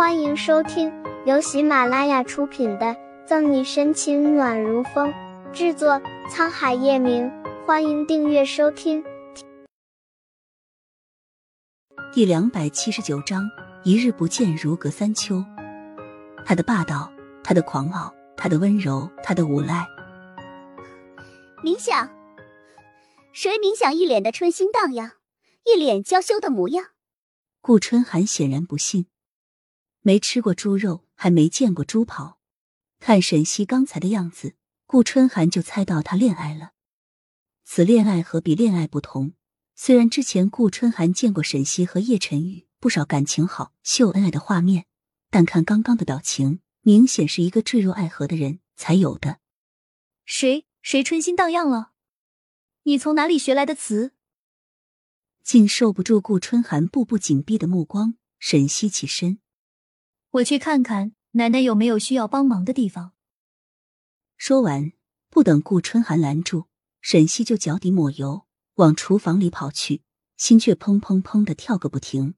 欢迎收听由喜马拉雅出品的《赠你深情暖如风》，制作沧海夜明。欢迎订阅收听。第两百七十九章：一日不见，如隔三秋。他的霸道，他的狂傲，他的温柔，他的无赖。冥想，谁冥想一脸的春心荡漾，一脸娇羞的模样？顾春寒显然不信。没吃过猪肉，还没见过猪跑。看沈西刚才的样子，顾春寒就猜到他恋爱了。此恋爱和彼恋爱不同，虽然之前顾春寒见过沈西和叶晨玉不少感情好、秀恩爱的画面，但看刚刚的表情，明显是一个坠入爱河的人才有的。谁谁春心荡漾了？你从哪里学来的词？竟受不住顾春寒步步紧逼的目光，沈西起身。我去看看奶奶有没有需要帮忙的地方。说完，不等顾春寒拦住，沈西就脚底抹油，往厨房里跑去，心却砰砰砰的跳个不停。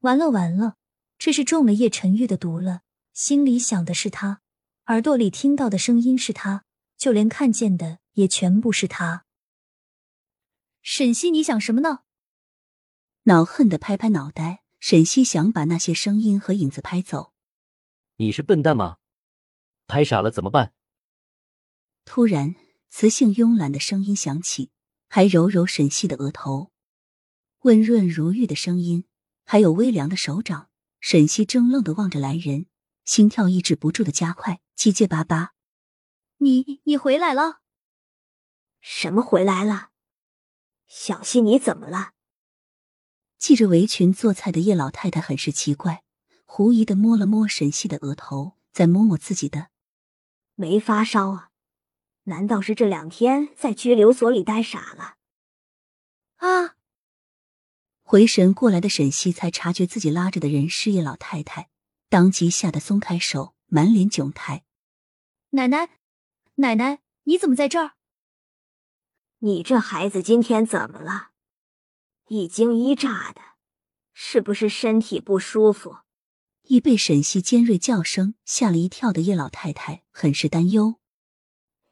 完了完了，这是中了叶晨玉的毒了。心里想的是他，耳朵里听到的声音是他，就连看见的也全部是他。沈西，你想什么呢？恼恨的拍拍脑袋。沈西想把那些声音和影子拍走。你是笨蛋吗？拍傻了怎么办？突然，磁性慵懒的声音响起，还揉揉沈西的额头，温润如玉的声音，还有微凉的手掌。沈西怔愣的望着来人，心跳抑制不住的加快，结结巴巴：“你你回来了？什么回来了？小西，你怎么了？”系着围裙做菜的叶老太太很是奇怪，狐疑的摸了摸沈西的额头，再摸摸自己的，没发烧啊？难道是这两天在拘留所里待傻了？啊！回神过来的沈西才察觉自己拉着的人是叶老太太，当即吓得松开手，满脸窘态。奶奶，奶奶，你怎么在这儿？你这孩子今天怎么了？一惊一乍的，是不是身体不舒服？一被沈西尖锐叫声吓了一跳的叶老太太很是担忧。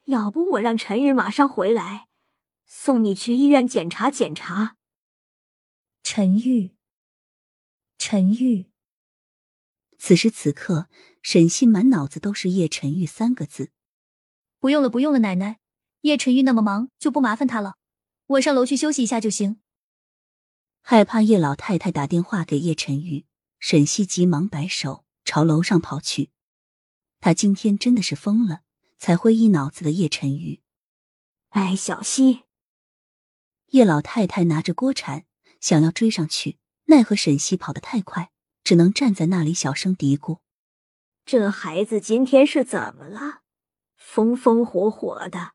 要不我让陈玉马上回来，送你去医院检查检查。陈玉，陈玉。此时此刻，沈西满脑子都是叶晨玉三个字。不用了，不用了，奶奶，叶晨玉那么忙，就不麻烦他了。我上楼去休息一下就行。害怕叶老太太打电话给叶晨玉，沈西急忙摆手，朝楼上跑去。他今天真的是疯了，才会一脑子的叶晨玉。哎，小西！叶老太太拿着锅铲想要追上去，奈何沈西跑得太快，只能站在那里小声嘀咕：“这孩子今天是怎么了？风风火火的。”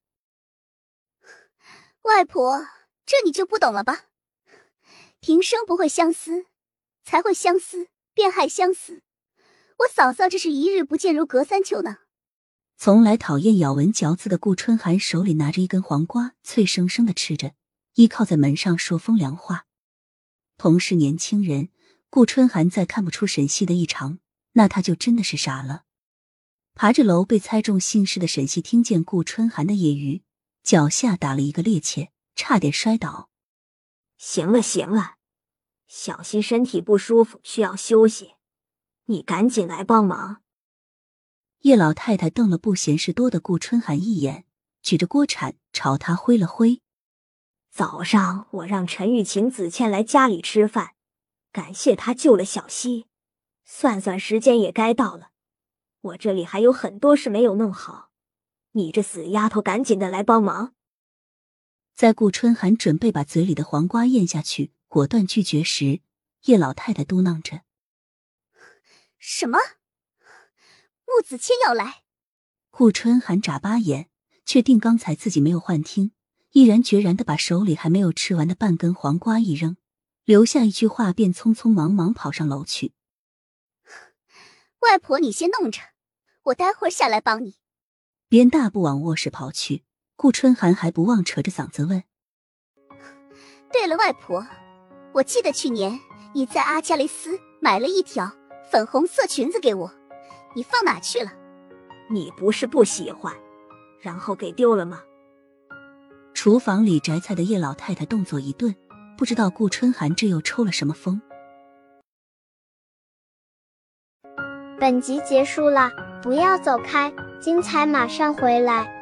外婆，这你就不懂了吧？平生不会相思，才会相思，便害相思。我嫂嫂这是一日不见如隔三秋呢。从来讨厌咬文嚼字的顾春寒手里拿着一根黄瓜，脆生生的吃着，依靠在门上说风凉话。同是年轻人，顾春寒再看不出沈西的异常，那他就真的是傻了。爬着楼被猜中姓氏的沈西听见顾春寒的揶揄，脚下打了一个趔趄，差点摔倒。行了行了，小溪身体不舒服，需要休息，你赶紧来帮忙。叶老太太瞪了不嫌事多的顾春寒一眼，举着锅铲朝他挥了挥。早上我让陈玉请子倩来家里吃饭，感谢她救了小溪。算算时间也该到了，我这里还有很多事没有弄好，你这死丫头，赶紧的来帮忙。在顾春寒准备把嘴里的黄瓜咽下去，果断拒绝时，叶老太太嘟囔着：“什么？穆子谦要来？”顾春寒眨巴眼，确定刚才自己没有幻听，毅然决然的把手里还没有吃完的半根黄瓜一扔，留下一句话，便匆匆忙忙跑上楼去。外婆，你先弄着，我待会儿下来帮你。边大步往卧室跑去。顾春寒还不忘扯着嗓子问：“对了，外婆，我记得去年你在阿加雷斯买了一条粉红色裙子给我，你放哪去了？你不是不喜欢，然后给丢了吗？厨房里摘菜的叶老太太动作一顿，不知道顾春寒这又抽了什么风。本集结束了，不要走开，精彩马上回来。